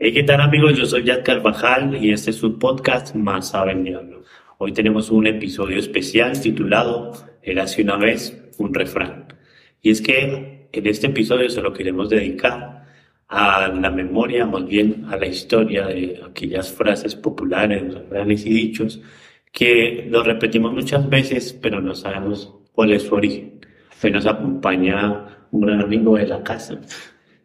Hey, ¿qué tal amigos? Yo soy Yad Carvajal y este es su podcast Más sabe el diablo. Hoy tenemos un episodio especial titulado Érase una vez un refrán. Y es que en este episodio se lo queremos dedicar a la memoria, más bien a la historia de aquellas frases populares, refranes y dichos que los repetimos muchas veces, pero no sabemos cuál es su origen. Hoy nos acompaña un gran amigo de la casa,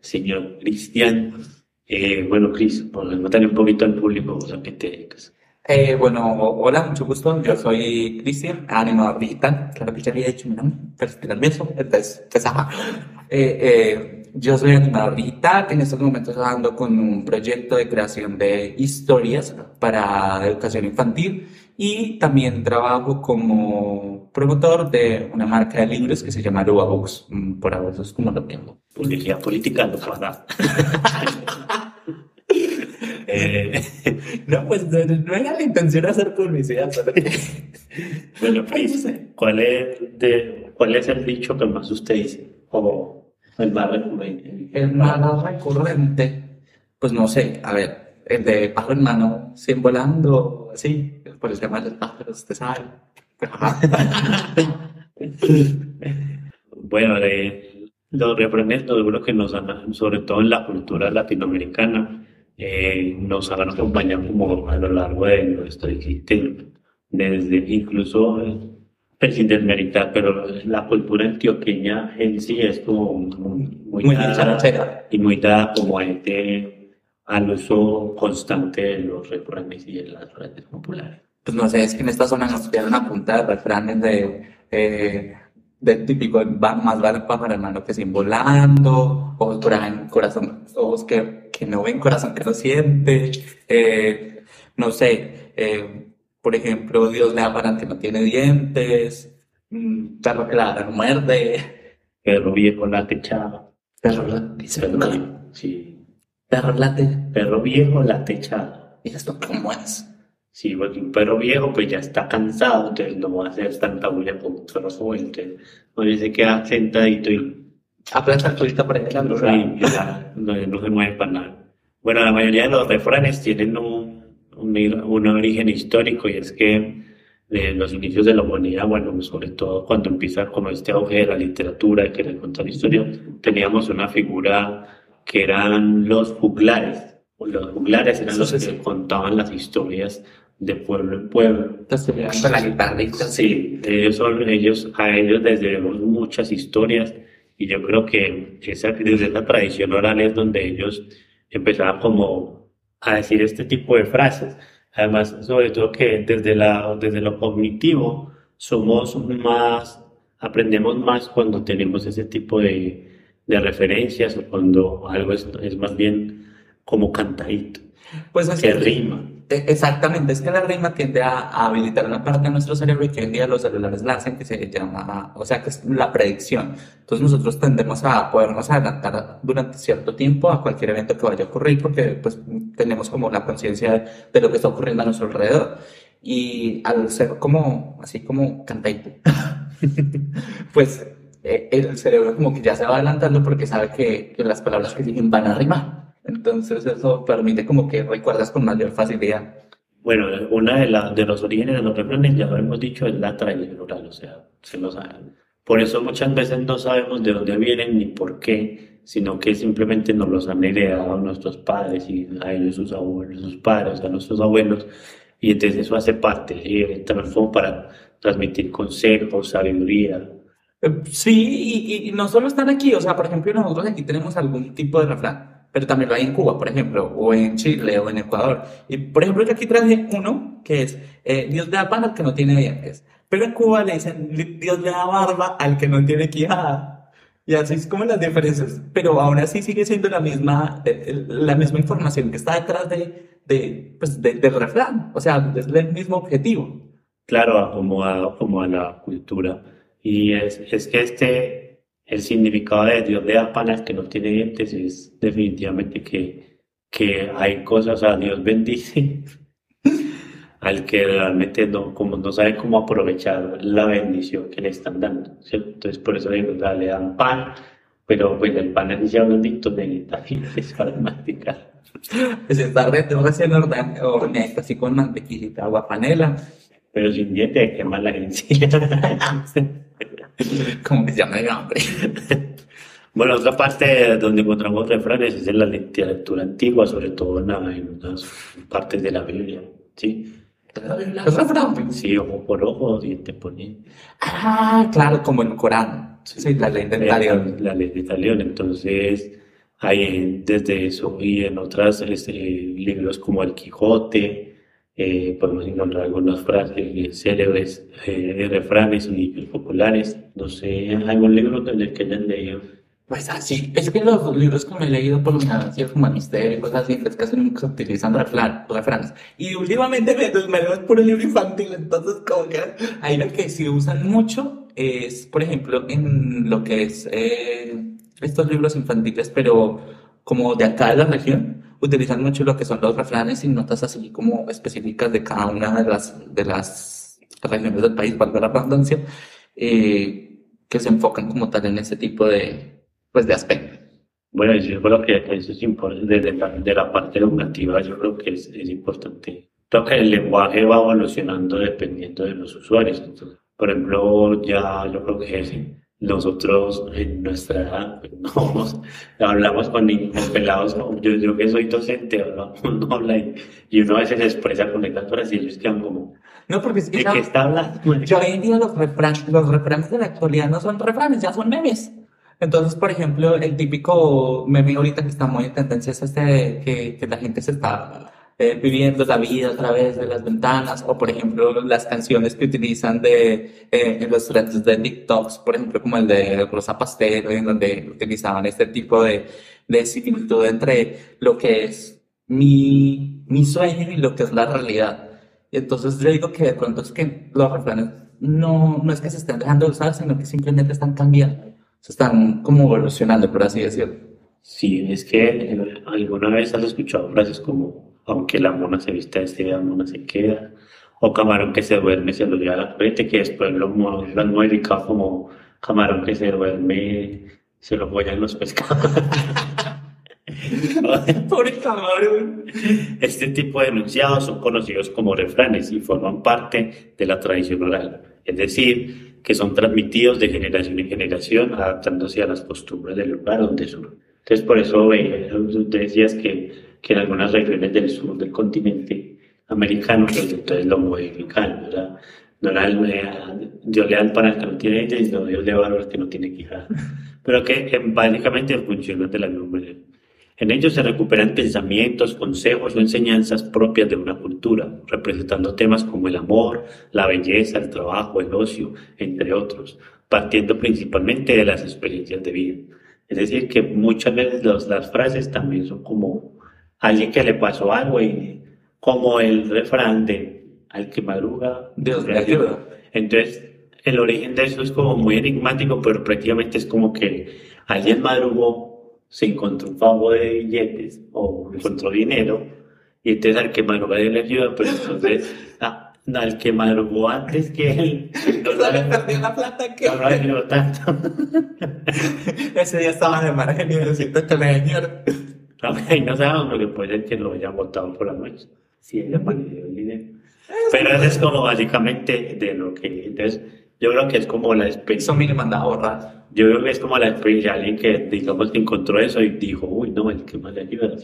señor Cristian. Eh, bueno, Cris, podemos darle un poquito al público a qué te dedicas. Eh, bueno, hola, mucho gusto. Yo soy Cristian, animador digital. Claro que ya había hecho mi nombre, pero estoy nervioso. Entonces, pues, ajá. Eh, eh, yo soy animador digital. En estos momentos trabajando con un proyecto de creación de historias para educación infantil y también trabajo como promotor de una marca de libros que se llama Lua Books. Mm, Por ahora eso es como lo tengo. Publicidad política, no pasa. eh, No, pues no, no era la intención hacer publicidad, bueno, Cris, ¿cuál es, de, ¿cuál es el dicho que más usted dice? O el más recurrente. El más recurrente, pues no sé, a ver, el de pájaro en mano, sin volando, así, por el tema de los pájaros, usted sabe. Bueno, eh, los refranes, yo creo que nos han, sobre todo en la cultura latinoamericana, eh, nos han acompañado como a lo largo de nuestra existencia, desde incluso, eh, sin desmeritar, pero la cultura antioqueña en sí es como muy, muy, Muy dada- y muy dada como a este, al uso constante de los refranes y de las frases populares. Pues no sé, es que en esta zona nos quedan una punta de refranes de, eh, de típico, va- más vale pájaro en mano que sin volando, ahí, corazón, ojos que, que no ven, corazón que no siente, eh, no sé, eh, por ejemplo, Dios le da para que no tiene dientes, mm, perro que no muerde, Perro viejo late chava. perro late, Perro sí. perro late, Perro viejo late chava. y esto cómo es. Sí, porque un perro viejo pues ya está cansado, entonces no va a hacer tanta bulla como un perro joven, entonces se queda sentadito y, Aplasta el por ejemplo, y ya no, no se mueve para nada. Bueno, la mayoría de los refranes tienen un, un, un origen histórico y es que de los inicios de la humanidad, bueno, sobre todo cuando empieza como este auge de la literatura, de querer contar historias, teníamos una figura que eran los juglares. Los juglares eran los que contaban las historias de pueblo en pueblo. Entonces, la Sí, ellos son, ellos, a ellos les debemos muchas historias y yo creo que esa, desde esa tradición oral es donde ellos empezaron como a decir este tipo de frases. Además, sobre todo que desde la, desde lo cognitivo somos más, aprendemos más cuando tenemos ese tipo de, de referencias o cuando algo es, es más bien como cantadito, Pues es que rima. Exactamente, es que la rima tiende a, a habilitar una parte de nuestro cerebro y que hoy en día los celulares la hacen que se llama, o sea, que es la predicción. Entonces nosotros tendemos a podernos adelantar durante cierto tiempo a cualquier evento que vaya a ocurrir porque pues tenemos como la conciencia de, lo que está ocurriendo a nuestro alrededor. Y al ser como, así como cantadito, pues eh, el cerebro como que ya se va adelantando porque sabe que, que las palabras que siguen van a rimar. Entonces eso permite como que recuerdas con mayor facilidad. Bueno, una de, la- de los orígenes de los refranes, ya lo hemos dicho, es la tradición oral, o sea, se lo saben. Por eso muchas veces no sabemos de dónde vienen ni por qué, sino que simplemente nos los han heredado nuestros padres y a ellos sus abuelos, sus padres, a nuestros abuelos, y entonces eso hace parte, y también como para transmitir consejos, sabiduría. Eh, Sí, y, y no solo están aquí, o sea, por ejemplo, nosotros aquí tenemos algún tipo de refrán, pero también lo hay en Cuba, por ejemplo, o en Chile, o en Ecuador. Y, por ejemplo, yo aquí traje uno que es, eh, Dios le da pan al que no tiene dientes. Pero en Cuba le dicen, "Li- Dios le da barba al que no tiene quijada. Y así es como las diferencias, pero aún así sigue siendo la misma, eh, la misma información que está detrás de, de, pues, de- del refrán, o sea, es el mismo objetivo. claro, acomodado como a la cultura. Y es, es que este, el significado de Dios le da pan que no tiene dientes es definitivamente que, que hay cosas, o sea, Dios bendice al que realmente no, como no sabe cómo aprovechar la bendición que le están dando, ¿cierto? Entonces, por eso digo, o sea, le dan pan Pero pues el panel ya bendito de es para masticar. Pues está recién horneado así con mantequillita, agua panela. Pero sin diente quema la encía. Que se llama el hambre. Bueno, otra parte donde encontramos refranes es en la literatura antigua, sobre todo en, unas partes de la Biblia, ¿sí? ¿Los refranes? Sí, ojo por ojo, diente por diente. Ah, claro, como en el Corán. Sí, la ley de talión. La ley de talión, entonces hay desde eso y en otros este, libros como El Quijote, eh, podemos encontrar algunas frases célebres, eh, refranes y populares. No sé, algún libro en el que hayan leído. Pues así, es que los libros que me he leído por lo general, si es como misterio y cosas así, es que se utilizan refranes. Y últimamente me, me leo por el libro infantil, entonces como que hay lo que sí usan mucho es, por ejemplo, en lo que es eh, estos libros infantiles, pero como de acá de la región, utilizan mucho lo que son los refranes y notas así como específicas de cada una de las, de las regiones del país, valga la redundancia, eh, que se enfocan como tal en ese tipo de, pues, de aspecto. Bueno, yo creo que eso es importante, de la, de la parte educativa, yo creo que es, es importante. Creo que el lenguaje va evolucionando dependiendo de los usuarios. por ejemplo, ya yo creo que nosotros en nuestra edad pues, no hablamos con niños pelados, yo, yo que soy docente, no habla y, y, uno a veces se expresa con letras y ellos quedan como... No, porque es que... ¿De qué está hablando? Yo hoy en día los, refranes, los refranes de la actualidad no son refranes, ya son memes. Entonces, por ejemplo, el típico meme ahorita que está muy en tendencia es este que, que la gente se está eh, viviendo la vida a través de las ventanas, o por ejemplo las canciones que utilizan de, eh, en los trends de TikToks, por ejemplo como el de Rosa Pastel, en donde utilizaban este tipo de, de similitud entre lo que es mi, mi sueño y lo que es la realidad. Y entonces yo digo que de pronto es que los refranes no, no es que se estén dejando de usar, sino que simplemente están cambiando, se están como evolucionando, por así decirlo. Sí, es que alguna vez has escuchado frases como aunque la mona se vista de la mona se queda. O camarón que se duerme se lo lleva a la frente, que después lo, lo han modificado como camarón que se duerme se lo follan los pescados. Pobre camarón. Este tipo de enunciados son conocidos como refranes y forman parte de la tradición oral, es decir, que son transmitidos de generación en generación adaptándose a las costumbres del lugar donde son. Entonces, por eso eh, decías que que en algunas regiones del sur del continente americano, pues entonces lo modifican, ¿verdad? No era Dios le da el que no tiene ella, sino Dios le va al que no tiene quijada. Pero que básicamente funcionan de la misma manera. En ellos se recuperan pensamientos, consejos o enseñanzas propias de una cultura, representando temas como el amor, la belleza, el trabajo, el ocio, entre otros, partiendo principalmente de las experiencias de vida. Es decir, que muchas veces las frases también son como alguien que le pasó algo y como el refrán de al que madruga, Dios le ayuda. Entonces, el origen de eso es como muy enigmático, pero prácticamente es como que alguien madrugó, se encontró un fajo de billetes o encontró dinero, y entonces al que madruga Dios le ayuda, pero entonces ah, al que madrugó antes que él, no le perdió la plata que no lo ayudó tanto. Ese día estaba de margen y necesito que me y no sabemos porque puede ser que lo hayan votado por la noche. Si ella perdió el dinero. Pero eso es como básicamente de lo que. Entonces, yo creo que es como la experiencia. Eso me manda a ahorrar. Yo creo que es como la experiencia de alguien que, digamos, que encontró eso y dijo, uy, no, el que más le ayuda,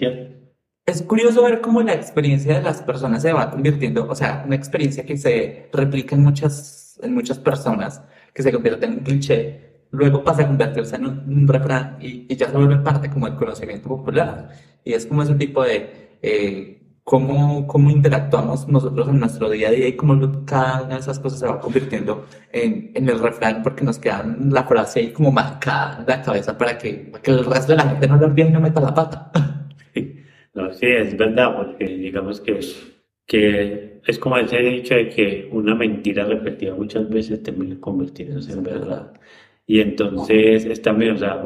Es curioso ver cómo la experiencia de las personas se va convirtiendo, o sea, una experiencia que se replica en muchas, en muchas personas, que se convierte en un cliché, luego pasa a convertirse en un, refrán y, ya se vuelve parte como del conocimiento popular. Y es como ese tipo de eh, cómo, cómo interactuamos nosotros en nuestro día a día y cómo cada una de esas cosas se va convirtiendo en, en el refrán porque nos queda la frase ahí como marcada en la cabeza para que, que el resto de la gente no lo olvide y no meta la pata. No, sí, es verdad, porque digamos que, que es como ese dicho de que una mentira repetida muchas veces termina convirtiéndose en verdad. Y entonces es también, o sea,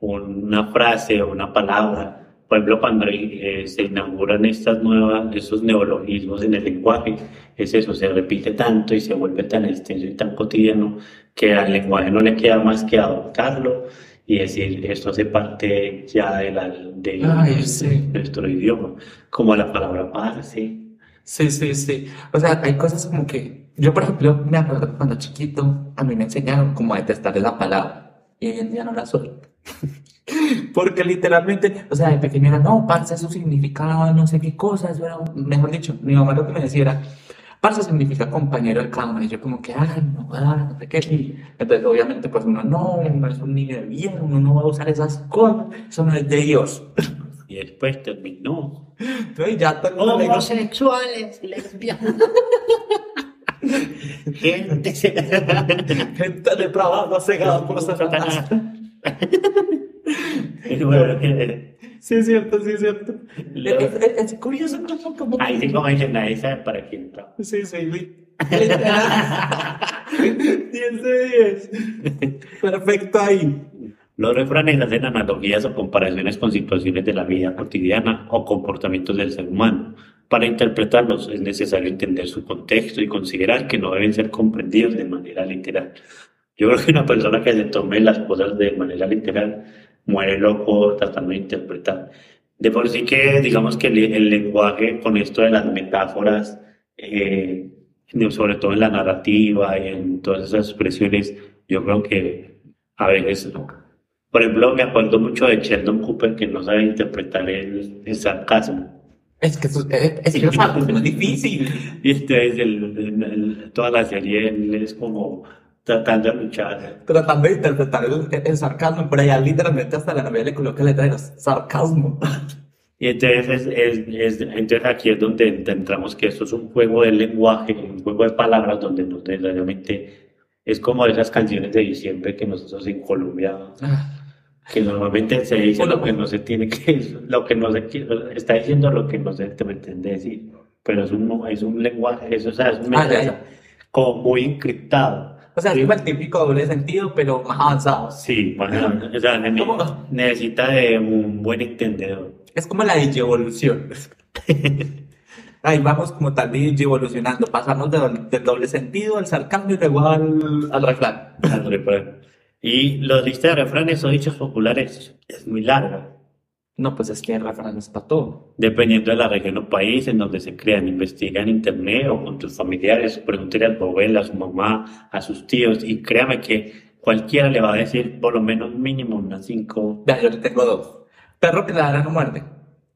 una frase o una palabra. Por ejemplo, cuando eh, se inauguran estas nuevas, estos neologismos en el lenguaje, es eso, se repite tanto y se vuelve tan extenso y tan cotidiano que al lenguaje no le queda más que adoptarlo y decir, esto hace parte ya de, la, de Ay, sí. nuestro idioma, como la palabra parce. Sí, sí, sí. O sea, hay cosas como que yo, por ejemplo, me acuerdo cuando chiquito a mí me enseñaron como a esa palabra y hoy en día no la soy. Porque literalmente, o sea, de pequeño era, no, parce, eso significaba no sé qué cosas, era, mejor dicho, mi mamá lo que me decía era, parce significa compañero de cama, y yo como que, ay, no, ah, no sé qué, y entonces obviamente pues uno, no, uno es un niño de bien, uno no va a usar esas cosas, eso no es de Dios. Y después terminó. Entonces ya todo el mundo Homosexuales, lesbianas. Gente. gente depravada, cegada por Satanás. Bueno, Sí, es cierto, sí, es cierto. Lo- Es, es- es curioso como, como Ahí sí, como dicen, nadie sabe para quién está. Sí, sí, literal. 10 de 10. Perfecto ahí. Los refranes hacen analogías o comparaciones con situaciones de la vida cotidiana o comportamientos del ser humano. Para interpretarlos es necesario entender su contexto y considerar que no deben ser comprendidos de manera literal. Yo creo que una persona que se tome las cosas de manera literal muere loco tratando de interpretar. De por sí que digamos que el, el lenguaje con esto de las metáforas, eh, sobre todo en la narrativa y en todas esas expresiones, yo creo que a veces por ejemplo, me acuerdo mucho de Sheldon Cooper que no sabe interpretar el, el sarcasmo. Es que, eso- es, es que es muy difícil. Y entonces el- el- el- toda la serie él es como tratando de luchar. Tratando de interpretar el, sarcasmo, por allá literalmente hasta la novela le coloca letras sarcasmo. Y entonces, es, es- es- entonces aquí es donde entramos que esto es un juego de lenguaje, un juego de palabras donde no necesariamente es como esas canciones de diciembre que nosotros en Colombia que normalmente se dice lo que no se tiene que, lo que no se está diciendo lo que no se pretende decir, pero es un, es un lenguaje, eso, o sea, es un Ah, mensaje como muy encriptado. O sea, es Sí. el típico doble sentido, pero más avanzado. Sí, bueno, o sea, ¿Cómo? necesita de un buen entendedor. Es como la digievolución. Ahí vamos como tal digievolucionando, pasamos del, del doble sentido al sarcasmo y luego al, al refrán. al refrán. Y la lista de refranes o dichos populares es muy larga, No, pues es que el refrán es para todo. dependiendo de la región o país en donde se crean. Investiga en internet o con tus familiares, pregúntale a tu abuela, a su mamá, a sus tíos, y créame que cualquiera le va a decir por lo menos mínimo unas cinco. Vea, yo le tengo dos. Perro que ladra no muerde.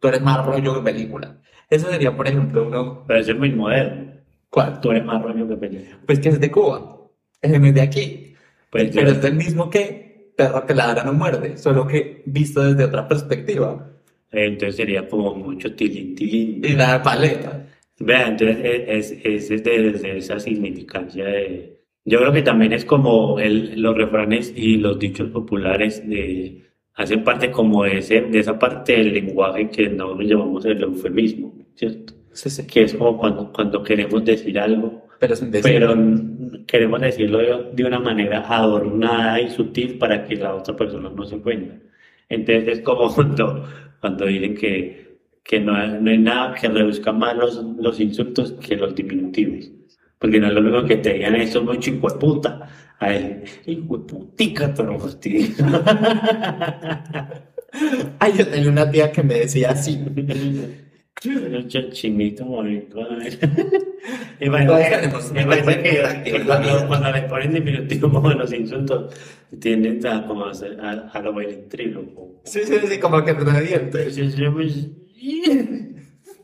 Tú eres más rollo que película. Eso sería, por ejemplo, uno. Pero es muy moderno. ¿Cuál? Tú eres más rollo que película. Pues que es de Cuba. Es de aquí. Pues Pero yo- es del mismo que perro que ladra no muerde, solo que visto desde otra perspectiva. entonces sería como mucho tilín, tilín. Y la paleta. Vea, entonces es, es, es de- desde esa significancia de... Yo creo que también es como el, los refranes y los dichos populares de, hacen parte como de, ese, de esa parte del lenguaje que nosotros llamamos el eufemismo, ¿cierto? Sí, sí. Que es como cuando, cuando queremos decir algo, Pero pero queremos decirlo de, una manera adornada y sutil para que la otra persona no se cuenta. Entonces es como cuando, cuando dicen que, que no, no hay nada que reduzca más los, los insultos que los diminutivos. Porque no es lo mismo que te digan eso mucho hijo de puta. A él, hijo de putica, hostia. Ay, yo tenía una tía que me decía así. Chinito bonito. Y bueno, cuando, cuando le ponen diminutivo como los insultos, tienden a, como a, hacer- a, a lo. Sí, sí, sí, como que te yo, pues,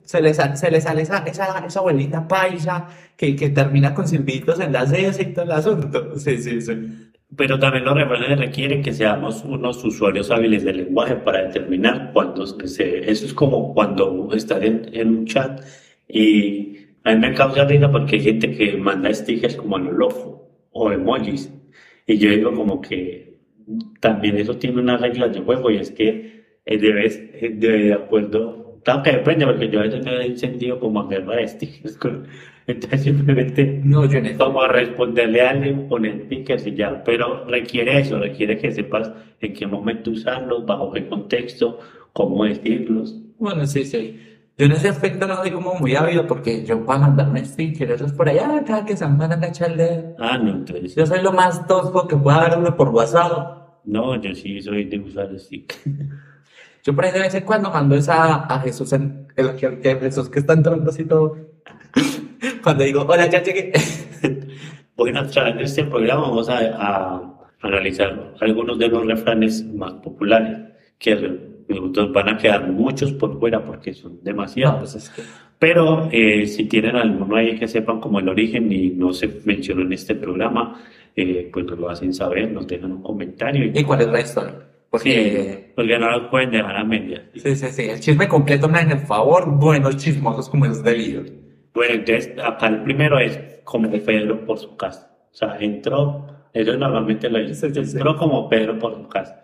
Se le sale, se le sale esa, esa, esa abuelita paisa que, que termina con silbitos en las cejas y todo el asunto. Sí, sí, sí. Pero también los refranes requieren que seamos unos usuarios hábiles del lenguaje para determinar cuándo se... Eso es como cuando estás en, en un chat y a mí me causa risa porque hay gente que manda stickers como a lo loco o emojis. Y yo digo como que también eso tiene unas reglas de juego y es que eh, debes, eh, de, de acuerdo... Claro que depende porque yo a veces me he sentido como a guerra de stickers. con- Entonces simplemente No, yo como a responderle a alguien, poner stickers y ya, pero requiere eso, requiere que sepas en qué momento usarlos, bajo qué contexto, cómo decirlos. Bueno, sí, sí. Yo en ese aspecto no soy como muy ávido porque yo para mandar un sticker, eso es por allá, cada que se van a echarle. Ah, no, entonces, Yo soy lo más tosco que pueda uno por WhatsApp. No, yo sí soy de usar stick. Yo por ahí de vez en cuando mando esa a Jesús, en, el, que- que Jesús que está entrando así todo. Cuando digo, hola, ya llegué. Bueno, de este programa vamos a, a analizar algunos de los refranes más populares, que van a quedar muchos por fuera porque son No, demasiados. pues es que. Pero eh, si tienen alguno ahí que sepan como el origen y no se mencionó en este programa, eh, pues nos lo hacen saber, nos dejan un comentario. Y, ¿Y cuál es la historia? Porque. Sí, porque no lo pueden dejar a medias. Sí, sí, sí. El chisme completo me el favor. Buenos chismosos como es debido. Bueno, entonces acá el primero es como Pedro por su casa. O sea, entró, ellos normalmente lo dicen, Sí, sí, sí. entró como Pedro por su casa.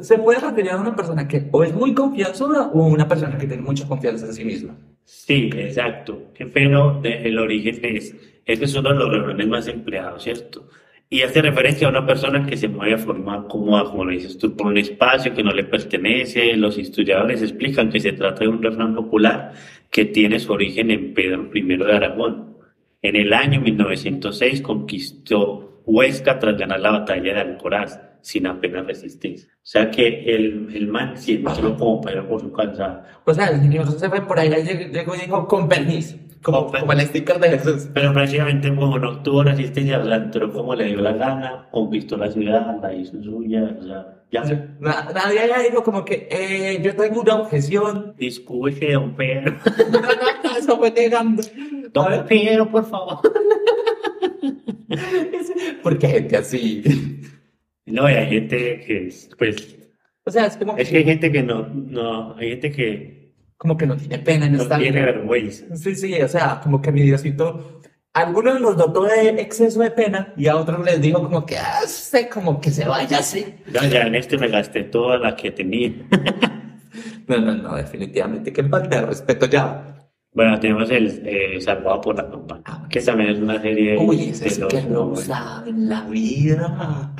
Se puede referir a una persona que o es muy confianzuda o una persona que tiene mucha confianza en sí misma. Sí, exacto. Pero de- el origen es, este es uno de los refranes más empleados, ¿cierto? Y hace referencia a una persona que se mueve a forma cómoda, como lo dices tú, por un espacio que no le pertenece. Los historiadores explican que se trata de un refrán popular que tiene su origen en Pedro I de Aragón. En el año 1906 conquistó Huesca tras ganar la batalla de Alcoraz sin apenas resistencia. O sea que el, el man sí entró como Pedro por su casa. O sea, el señor se fue por ahí, llegó y dijo, con permiso. Como, como el sticker de Jesús. Pero prácticamente como no tuvo resistencia, o sea, entró como le dio la gana, conquistó la ciudad, la hizo suya, o sea, ya. Na- Nadie dijo como que eh, yo tengo una objeción. Disculpe, don Pedro. No, no, no, eso fue negando. A Don ver, Pedro, por favor. Porque hay gente así. No, y hay gente que, es, pues, O sea, es como es que hay gente que no, no, hay gente que como que no tiene pena en no esta tiene vida. vergüenza. Sí, sí, o sea, como que mi Diosito, a algunos los dotó de exceso de pena y a otros les dijo como que, ah, sé, como que se vaya así. Ya, ya en este me gasté toda la que tenía. No, no, no, definitivamente que falta de respeto ya. Bueno, tenemos el eh, Salvado por la Campana, Ah, que también es una serie Uy, de es los- que no sabe la vida.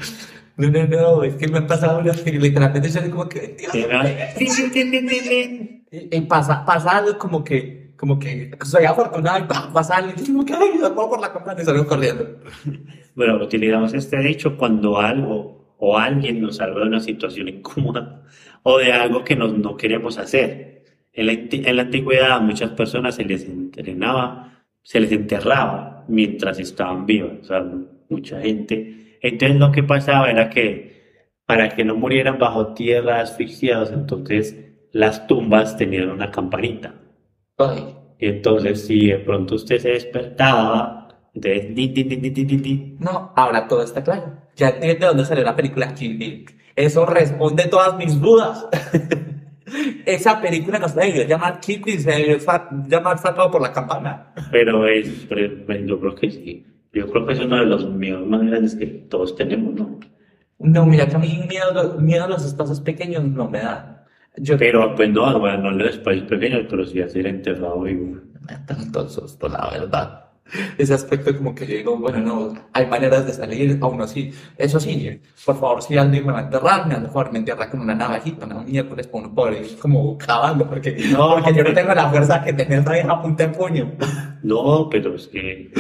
No, no, no, es que me han pasado unas que literalmente yo como que, Dios Sí, ¿no? Y, y pasa, pasa algo como que, como que soy afortunado y pa- pasa algo y como que, ay, por la campana y salgo corriendo. Bueno, utilizamos este dicho cuando algo o alguien nos salva de una situación incómoda o de algo que nos, no queremos hacer. En la, en la antigüedad a muchas personas se les entrenaba, se les enterraba mientras estaban vivas, o sea, mucha gente. Entonces lo que pasaba era que para que no murieran bajo tierra asfixiados, entonces las tumbas tenían una campanita. Ay, Y entonces si de pronto usted se despertaba, entonces... di, di, di, no, ahora todo está claro. Ya entiende de dónde salió la película Kill. Eso responde todas mis dudas. Esa película no se debió llamar Kill Bill, se debió llamar Salvado por la campana. Pero es, pero yo creo que sí. Yo creo que es uno de los miedos más grandes que todos tenemos, ¿no? No, mira que a mí miedo, miedo a los espacios pequeños no me da. Yo Pero pues no, bueno, no los países pequeños, pero sí a ser enterrado vivo. me da tanto susto, la verdad. Ese aspecto como que yo digo, bueno, no, hay maneras de salir, aún así. Eso sí, por favor, si alguien me va a enterrar, me mejor me entierra con una navajita, una miércoles para uno ir como cavando, porque, No, porque yo no tengo la fuerza que tener esa vieja punta en puño. No, pero es que...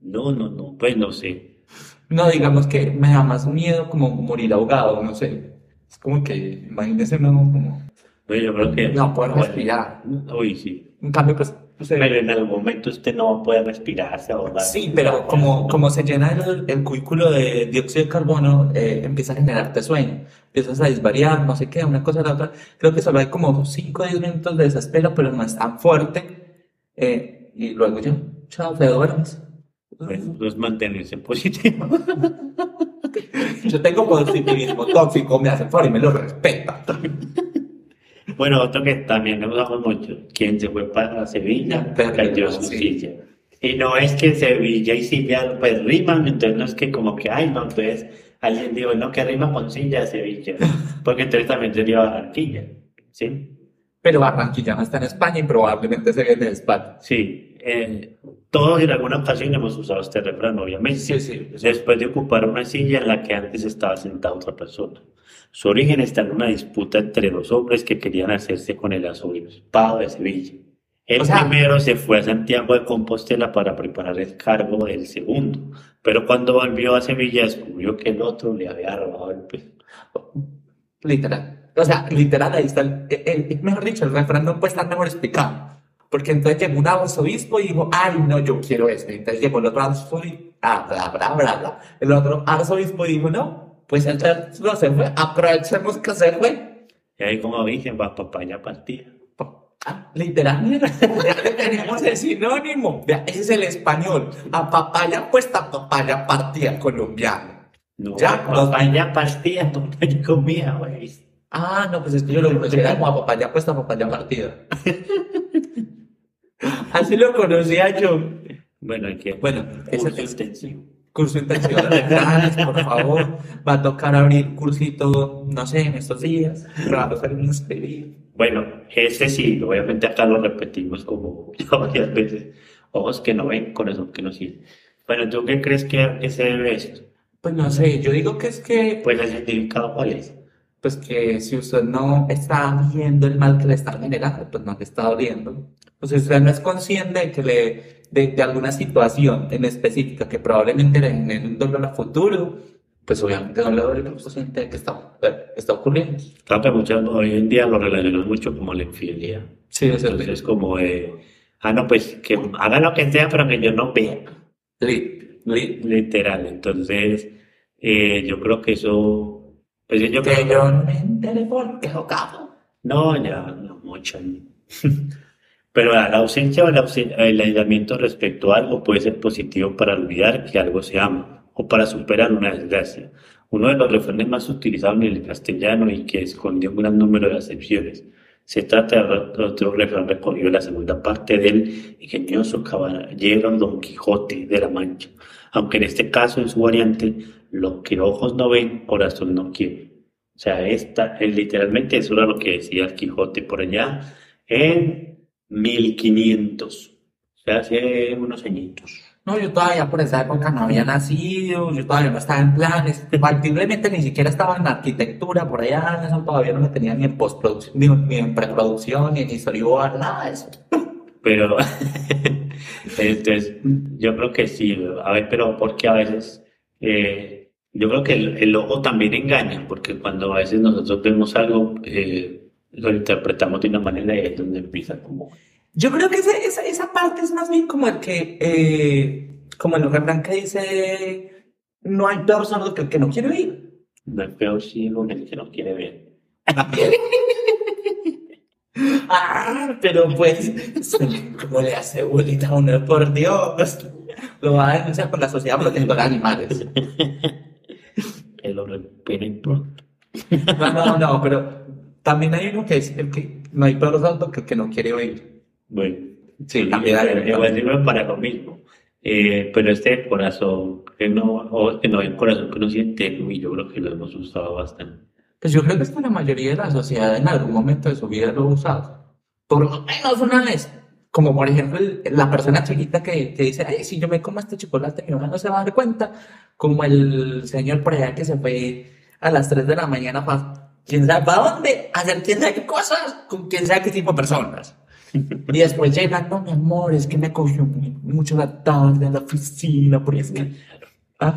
No, no, no, pues no sé. No, digamos que me da más miedo como morir ahogado, no sé. Es como que, imagínese uno como, No, yo creo que... no respirar. Uy, sí. En cambio, pues, Pero en algún momento usted no poder respirar, se ahoga. Sí, pero como, como se llena el, el cubículo de dióxido de carbono, eh, empieza a generarte sueño, empiezas a disvariar, no sé qué, una cosa a la otra. Creo que solo hay como 5 o 10 minutos de desespero, pero no es tan fuerte. eh, y luego ya, chao, te duermes. Pues, pues mantenerse positivo. Yo tengo positivismo tóxico, me hace favor y me lo respeta. Bueno, otro que también usamos mucho, quien se fue para Sevilla, Perdió, perdió su sí. silla. Y no es que Sevilla y silla pues riman, entonces no es que como que, ay, no, entonces alguien dijo, no, que rima con silla Sevilla, porque entonces también sería Barranquilla, ¿sí? Pero Barranquilla no está en España y probablemente se viene de España. Sí, eh, todos en alguna ocasión hemos usado este refrán, obviamente. Sí, sí. Después de ocupar una silla en la que antes estaba sentada otra persona. Su origen está en una disputa entre dos hombres que querían hacerse con el arzobispado de Sevilla. El O sea- primero se fue a Santiago de Compostela para preparar el cargo del segundo, pero cuando volvió a Sevilla descubrió que el otro le había robado el puesto. Literal. O sea, literal, ahí está el- el- mejor dicho, el refrán no puede estar mejor explicado. Porque entonces llegó un arzobispo y dijo, ay, no, yo quiero esto. Entonces llegó el otro arzobispo y, ah, bla, bla, bla, bla. El otro arzobispo dijo, no, pues entonces no se fue, aprovechemos que se fue. Y ahí como dicen, va papaya partida. Ah, literalmente, ya tenemos el sinónimo. Ese es el español. A papaya puesta, papaya partida colombiano. No, Ya, papaya partida, papaya comida, güey. Ah, no, pues es que yo lo conocía como a papaya puesta, papaya partida. Así lo conocía yo. Bueno, hay que... Bueno, ese es el curso intensivo de por favor. Va a tocar abrir cursito, no sé, en estos días. Vamos a inscribir. Bueno, ese sí, obviamente acá lo repetimos como ya varias veces. Ojos que no ven, corazón que no siente. Bueno, ¿tú qué crees que, que se debe esto? Pues no sé, yo digo que es que, Pues el significado cuál es. Pues que si usted no está viendo el mal que le está generando, pues no le está doliendo. Pues si usted no es consciente de que le, de, de alguna situación en específica que probablemente le genere un dolor a futuro, pues obviamente no le duele, pero usted siente que está, está ocurriendo. Claro que muchas, hoy en día lo relacionamos mucho como la infidelidad. Sí, es Entonces es como de, ah, no, pues que haga lo que sea, pero que yo no vea. Lit, lit. Literal. Entonces, eh, yo creo que eso, pues yo Que creo yo enteré por qué jugaba. No, ya, no mucho. Pero la ausencia o el, ausen- el aislamiento respecto a algo puede ser positivo para olvidar que algo se ama o para superar una desgracia. Uno de los refranes más utilizados en el castellano y que esconde un gran número de acepciones. Se trata de otro refrán recogido en la segunda parte del ingenioso caballero Don Quijote de la Mancha, aunque en este caso, en su variante, lo que ojos no ven, corazón no quiere. O sea, esta, eh, literalmente eso era lo que decía el Quijote por allá en 1500, o sea, hace unos añitos. No, yo todavía por esa época no había nacido, yo todavía no estaba en planes, factiblemente ni siquiera estaba en arquitectura, por allá, eso todavía no me tenía ni en postproducción, ni, ni en preproducción, ni en storyboard, nada de eso. Pero, entonces, yo creo que sí, a ver, pero porque a veces, eh, yo creo que el, el ojo también engaña, porque cuando a veces nosotros vemos algo, eh, lo interpretamos de una manera y es donde empieza como, Yo creo que ese- esa, esa parte es más bien como el que, eh, como el refrán que dice, no hay peor sordo que el que no quiere oír. no es peor ciego que el que no quiere ver. Ah, pero pues, ¿cómo le hace bolita a uno? Por Dios. Lo va a denunciar con la Sociedad Protectora de Animales. Que lo recuperen pronto. No, no, no, pero también hay uno que es el que no hay peor sordo que el que no quiere oír. Bueno, Sí, también hay sirve para lo mismo. Eh, pero este corazón que no, o que no hay un corazón que no siente, uy, yo creo que lo hemos usado bastante. Pues yo creo que que la mayoría de la sociedad en algún momento de su vida lo ha usado. Por lo menos una vez. Como por ejemplo la persona chiquita que, que dice, ay, si yo me como este chocolate, mi mamá no se va a dar cuenta. Como el señor por allá que se fue a las 3 de la mañana para, quién sabe para dónde, hacer quién sabe qué cosas, con quién sabe qué tipo de personas. Y después llega, no, mi amor, es que me cogió mucho la tarde en la oficina, porque es que... Ah,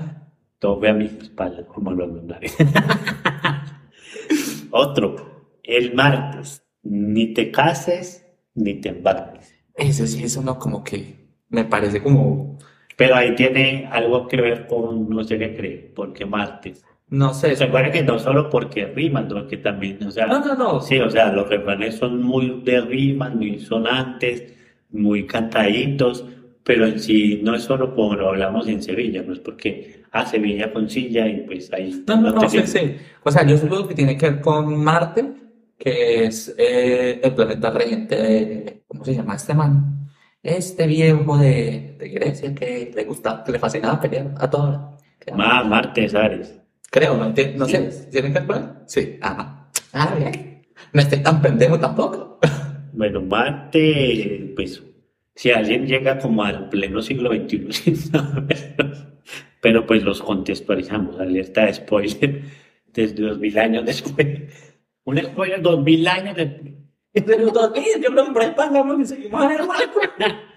Todo fue a mis espaldas, como lunares. Otro, el martes, ni te cases ni te embarques. Ese sí es uno como que me parece como... Pero ahí tiene algo que ver con no sé qué cree, porque martes. No sé, Se acuerda que no solo porque riman, sino que también, o sea, No, no, no. sí, o sea, los refranes son muy de rimas, muy sonantes, muy cantaditos, pero en sí no es solo como lo hablamos en Sevilla, no es porque, ah, Sevilla con silla y pues ahí. No, no, no, te sí, sí. O sea, yo supongo que tiene que ver con Marte, que es eh, el planeta regente de, ¿cómo se llama este man? Este viejo de, de Grecia que le gustaba, que le fascinaba pelear a todos. Ma- martes, Ares. Creo, no, no sé, ¿tiene que él? Sí, ah, ah, bien. No estoy tan pendejo tampoco. Bueno, Marte, pues, si alguien llega como al pleno siglo XXI sin pero pues los contextualizamos, alerta de spoiler, desde dos mil años después. Un spoiler dos mil años después. Pero todavía, yo y seguimos en el barco.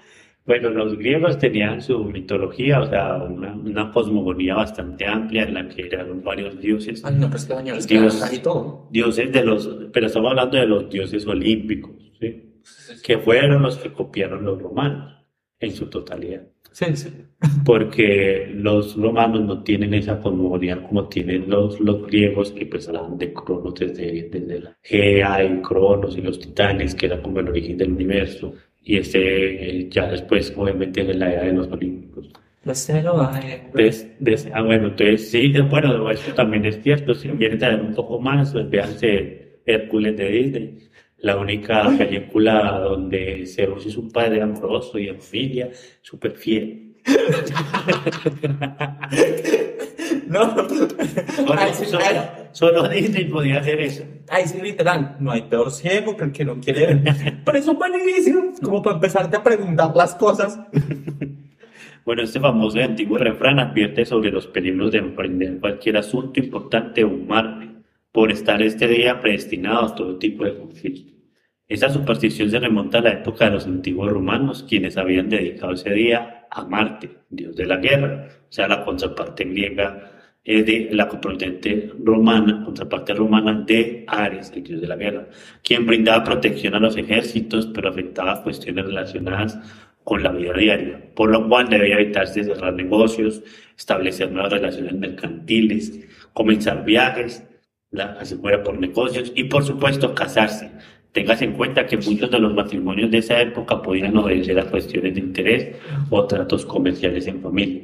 Bueno, los griegos tenían su mitología, o sea, una, una cosmogonía bastante amplia en la que eran varios dioses. Ay, no, pues que baño, es que Dios. ahí todo. Dioses de los, pero estamos hablando de los dioses olímpicos, ¿sí? Que fueron los que copiaron los romanos en su totalidad. Sí, sí. Porque los romanos no tienen esa cosmogonía como tienen los, los griegos, que pues hablan de Cronos desde, desde la Gea y Cronos y los titanes, que era como el origen del universo. Y este, eh, ya después, obviamente, de la era de los olímpicos. Entonces, des- ah, bueno, entonces sí, eh, bueno, eso también es cierto. Si quieren saber un poco más, pues véanse Hércules de Disney. La única película donde Zeus es un padre amoroso y en familia, súper fiel. No, sí, solo- solo Disney podía hacer eso. ay, sí, literal, no hay peor ciego que el que no quiere ver. Pero eso es buenísimo, como para empezarte a preguntar las cosas. Bueno, este famoso y antiguo refrán advierte sobre los peligros de emprender cualquier asunto importante o Marte, por estar este día predestinado a todo tipo de conflicto. Esta superstición se remonta a la época de los antiguos romanos, quienes habían dedicado ese día a Marte, dios de la guerra, o sea, la contraparte griega eh, de la contraparte romana, contraparte romana de Ares, el dios de la guerra, quien brindaba protección a los ejércitos, pero afectaba cuestiones relacionadas con la vida diaria, por lo cual debía evitarse cerrar negocios, establecer nuevas relaciones mercantiles, comenzar viajes, la, así fuera por negocios y por supuesto casarse. Tengas en cuenta que muchos de los matrimonios de esa época podían obedecer a cuestiones de interés o tratos comerciales en familia.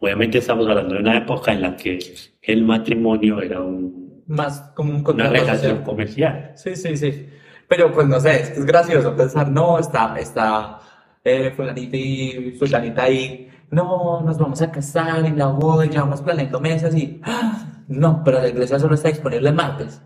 Obviamente estamos hablando de una época en la que el matrimonio era un- Más como un una relación comercial. Sí, sí, sí. Pero pues no sé, es, gracioso pensar, no, está, está eh, fulanita y fulanita ahí, no, nos vamos a casar en la boda, llevamos planeando meses y, ¡ah! No, pero la iglesia solo está disponible el martes.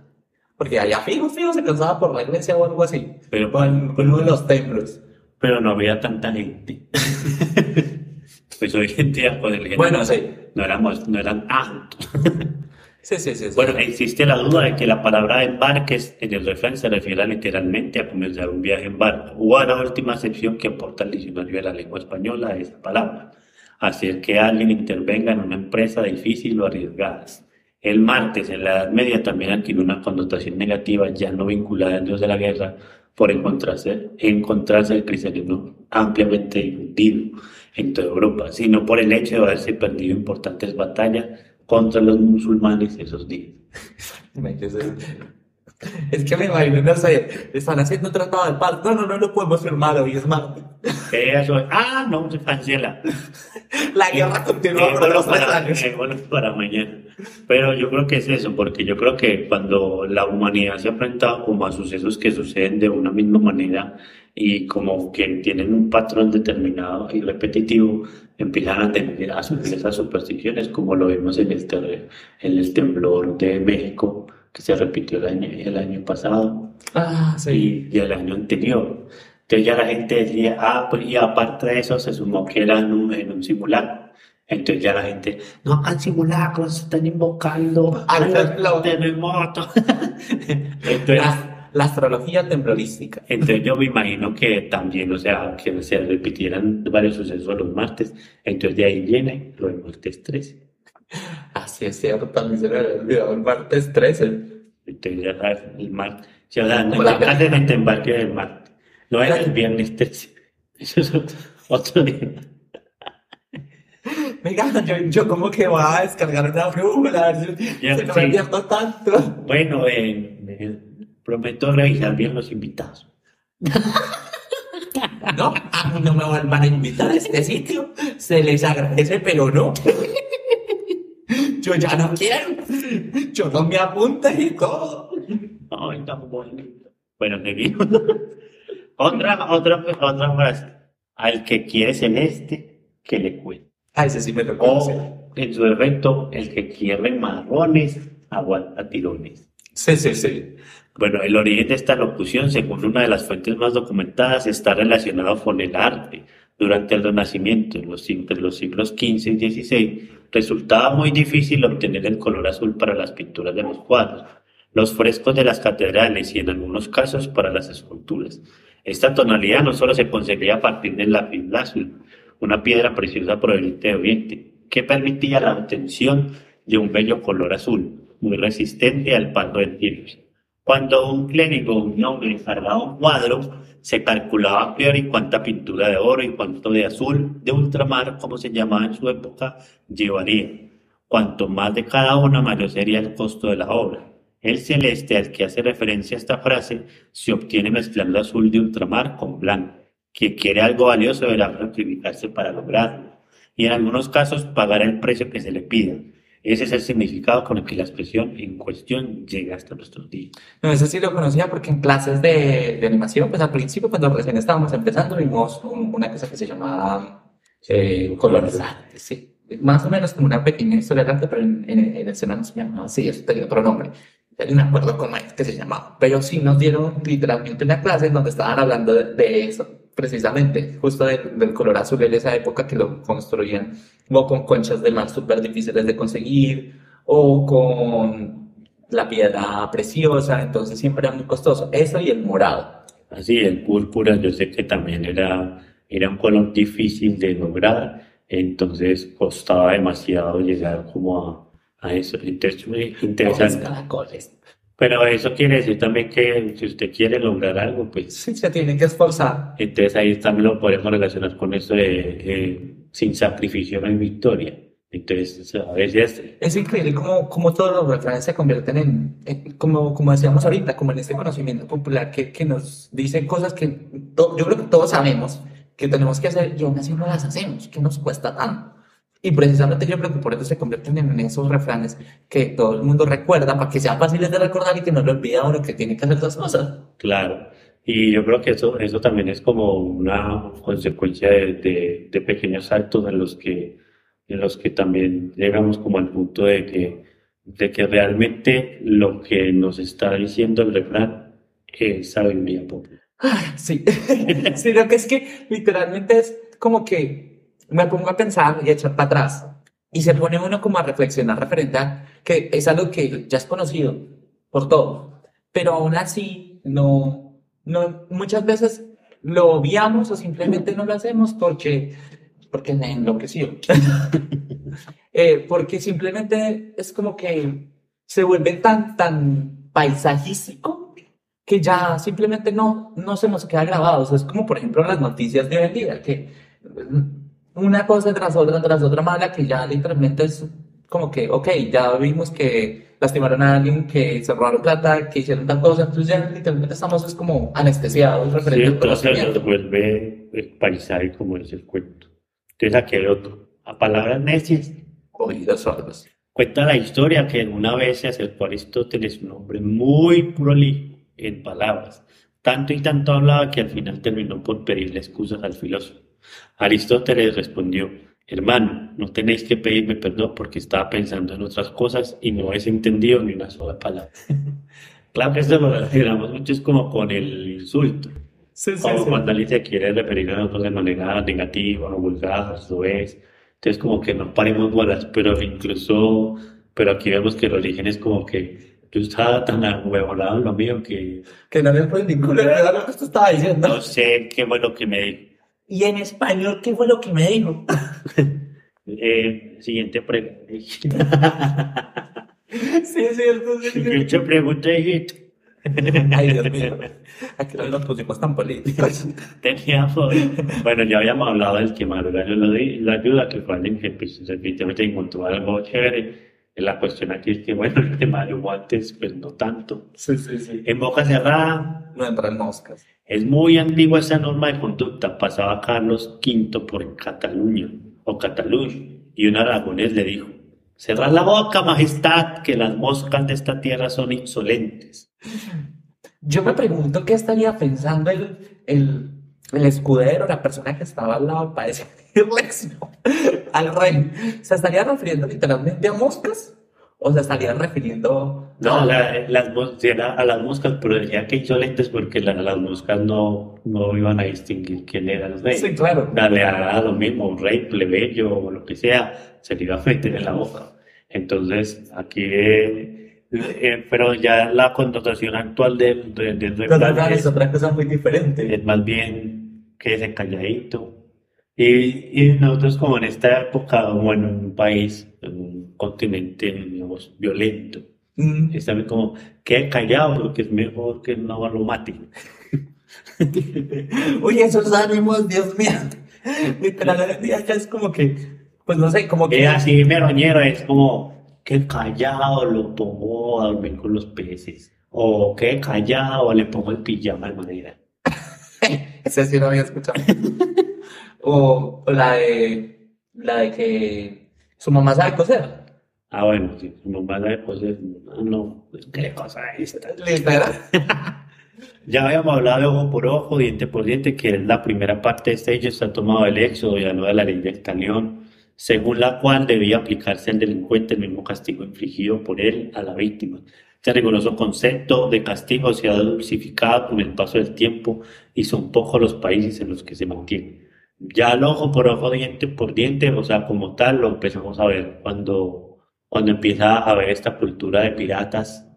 Porque allá fijo, fijo, se casaba por la iglesia o algo así. Pero, en en uno de los templos. pero no había tanta gente. pues hoy en día, pues, el Bueno, sí. no éramos, no eran tantos. Sí, sí, sí. sí. Bueno, existe la duda de que la palabra embarques en el refrán se refiere literalmente a comenzar un viaje en barco, o a la última acepción que aporta el diccionario de la lengua española de esa palabra, hacer que alguien intervenga en una empresa difícil o arriesgada. El martes en la Edad Media también adquirió una connotación negativa ya no vinculada al dios de la guerra por encontrarse, encontrarse el cristianismo ampliamente difundido en toda Europa, sino por el hecho de haberse perdido importantes batallas contra los musulmanes esos días. Es que me imagino, no sé, están haciendo un tratado de paz. No, no, no lo podemos firmar hoy, es martes. Eso, ah, no, se cancela. La guerra continúa por Dejémoslo los para, años. dejémoslo para mañana. Pero yo creo que es eso, porque yo creo que cuando la humanidad se ha enfrentado como a sucesos que suceden de una misma manera y como que tienen un patrón determinado y repetitivo, empiezan a tener a asumir esas supersticiones, como lo vimos en en el temblor de México que se repitió el año, el año pasado Ah, sí. y, y el año anterior. Entonces ya la gente decía, ah, pues y aparte de eso se sumó que era en un, en un simulacro. Entonces ya la gente, no hagan simulacros, se están invocando Al a los temblor. terremotos. Entonces, La, la astrología temblorística. entonces yo me imagino que también, o sea, que se repitieran varios sucesos los martes. Entonces de ahí viene lo del martes 13. Así es cierto, también se me había olvidado el martes 13. Entonces ya sabes, el martes. Como la- hacen el embarque del martes. No era el viernes 13. Eso es otro, otro día. Venga, yo, yo como que voy a descargar una brújula, a si Ya, si no sí. me pierdo tanto. Bueno, eh, eh, prometo revisar bien los invitados. No, a mí no me van a invitar a este sitio. Se les agradece, pero no. Yo ya no quiero. Yo no me apunte y todo. Ay, tan bonito. Bueno, seguimos. otra, otra, otra frase. Al que quiere celeste, que le cuente. Ah, ese sí me lo. O, en su defecto, el que quiere marrones, aguanta tirones. Sí, sí, sí. Bueno, el origen de esta locución, según una de las fuentes más documentadas, está relacionado con el arte. Durante el Renacimiento, en los, siglos XV y XVI, resultaba muy difícil obtener el color azul para las pinturas de los cuadros, los frescos de las catedrales y en algunos casos para las esculturas. Esta tonalidad no solo se conseguía a partir del lapislázuli, una piedra preciosa proveniente de Oriente, que permitía la obtención de un bello color azul, muy resistente al paso del tiempo. Cuando un clérigo un hombre encargaba un cuadro, se calculaba a priori cuánta pintura de oro y cuánto de azul, de ultramar, como se llamaba en su época, llevaría. Cuanto más de cada una, mayor sería el costo de la obra. El celeste al que hace referencia esta frase se obtiene mezclando azul de ultramar con blanco. Quien quiere algo valioso deberá sacrificarse para lograrlo y en algunos casos pagar el precio que se le pida. Ese es el significado con el que la expresión en cuestión llega hasta nuestros días. No, eso sí lo conocía porque en clases de, de animación, pues al principio, cuando recién estábamos empezando, vimos una cosa que se llamaba eh, colorizante, sí. Más o menos como una pequeña historia de arte, pero en, en, en el Senado se llamaba así, eso tenía otro nombre. No me acuerdo cómo es que se llamaba. Pero sí nos dieron literalmente una clase en donde estaban hablando de, de eso, precisamente, justo de, del color azul en esa época que lo construían o con conchas de mar súper difíciles de conseguir o con la piedra preciosa, entonces siempre era muy costoso. Eso y el morado. Así, el púrpura yo sé que también era, era un color difícil de lograr, entonces costaba demasiado llegar como a, a eso. Entonces, muy interesante. caracoles. Pero eso quiere decir también que si usted quiere lograr algo, pues Sí, se tiene que esforzar. entonces ahí también lo podemos relacionar con eso de eh, sin sacrificio no hay victoria. Entonces, a veces, Es increíble cómo, cómo todos los refranes se convierten en, en- como, como decíamos ahorita, como en este conocimiento popular que, que nos dice cosas que to- yo creo que todos sabemos que tenemos que hacer y aún así no las hacemos, que nos cuesta tanto. Y precisamente yo creo que por eso se convierten en esos refranes que todo el mundo recuerda para que sean fáciles de recordar y que no le olvide a uno que tiene que hacer las cosas. claro. Y yo creo que eso, eso también es como una consecuencia de, de, de pequeños saltos en los que, en los que también llegamos como al punto de que, de que realmente lo que nos está diciendo el refrán es sabiduría popular. Ay, sí, sino que es que literalmente es como que me pongo a pensar y a echar para atrás y se pone uno como a reflexionar referente a que es algo que ya es conocido por todos, pero aún así no, no, muchas veces lo obviamos o simplemente no lo hacemos porque, porque me enloqueció. Eh, porque simplemente es como que se vuelve tan, tan paisajístico que ya simplemente no, no se nos queda grabado. O sea, es como, por ejemplo, las noticias de hoy en día, que una cosa tras otra, tras otra mala, que ya literalmente es como que, ok, ya vimos que lastimaron a alguien, que se robaron plata, que hicieron tal cosa, entonces ya literalmente estamos es como anestesiados Sí, referente al entonces conocimiento. vuelve el paisaje como es el cuento. Entonces aquí hay otro. A palabras necias. Oídos sordos. Cuenta la historia que una vez se acercó a Aristóteles, un hombre muy prolijo en palabras. Tanto y tanto hablaba que al final terminó por pedirle excusas al filósofo. Aristóteles respondió, hermano, no tenéis que pedirme perdón porque estaba pensando en otras cosas y no habéis entendido ni una sola palabra. Claro que esto lo relacionamos mucho es como con el insulto. Sí, sí, Como sí. cuando alguien se quiere referir a nosotros de manera negativa o vulgar, lo es. Entonces, como que no paremos bolas, pero incluso, pero aquí vemos que el origen es como que yo estaba tan ahuevonado en lo mío que Que no le fue ningún verdad lo que usted estaba diciendo. no sé qué fue lo que me. Y en español, ¿qué fue lo que me dijo? Eh, siguiente pregunta. Sí, es cierto, sí, sí. Siguiente pregunta, hijito. Ay, Dios mío. Aquí no nos pusimos tan políticos. Teníamos, bueno, ya habíamos hablado del lo di, la ayuda, que fue alguien que pues, definitivamente encontró algo chévere. La cuestión aquí es que, bueno, el tema de guantes, pues no tanto. Sí, sí, sí. En boca cerrada, No entran moscas. es muy antigua esa norma de conducta. Pasaba Carlos V por Cataluña o Cataluña y un aragonés le dijo: Cerrad la boca, majestad, que las moscas de esta tierra son insolentes. Yo me pregunto qué estaría pensando el, el, el escudero, la persona que estaba al lado para al rey. ¿Se estaría refiriendo literalmente a moscas? ¿O se estaría refiriendo No, la- las, a las moscas, pero decía que insolentes porque la- las moscas no, no iban a distinguir quién era el rey. Sí, claro. Dale a lo mismo, un rey, plebeyo o lo que sea, se le iba a meter en la boca. Entonces, aquí eh, Eh, pero ya la connotación actual del, del, del Pero refrán no, es otra cosa muy diferente. es más bien quédese calladito. Y, y nosotros como en esta época, bueno, en un país, en un continente, digamos, violento, Mm. es también como, quede callado porque es mejor que no lo mate. Uy, esos ánimos, Dios mío. Literal, hoy en día ya es como que, pues no sé, como que Es así, meroñero, es como, que callado lo pongo a dormir con los peces. O que callado le pongo el pijama de madera. ese sí lo había escuchado. O, o la de, la de que su mamá sabe coser. Ah, bueno, si tu mamá sabe coser, ah, no, qué cosa es esta. Ya habíamos hablado de ojo por ojo, diente por diente, que es la primera parte de este hecho, está tomado del Éxodo y la nueva de la ley del talión, según la cual debía aplicarse al delincuente el mismo castigo infligido por él a la víctima. Este riguroso concepto de castigo se ha dulcificado con el paso del tiempo y son pocos los países en los que se mantiene. Ya el ojo por ojo, diente por diente, o sea, como tal, lo empezamos a ver cuando, cuando empieza a haber esta cultura de piratas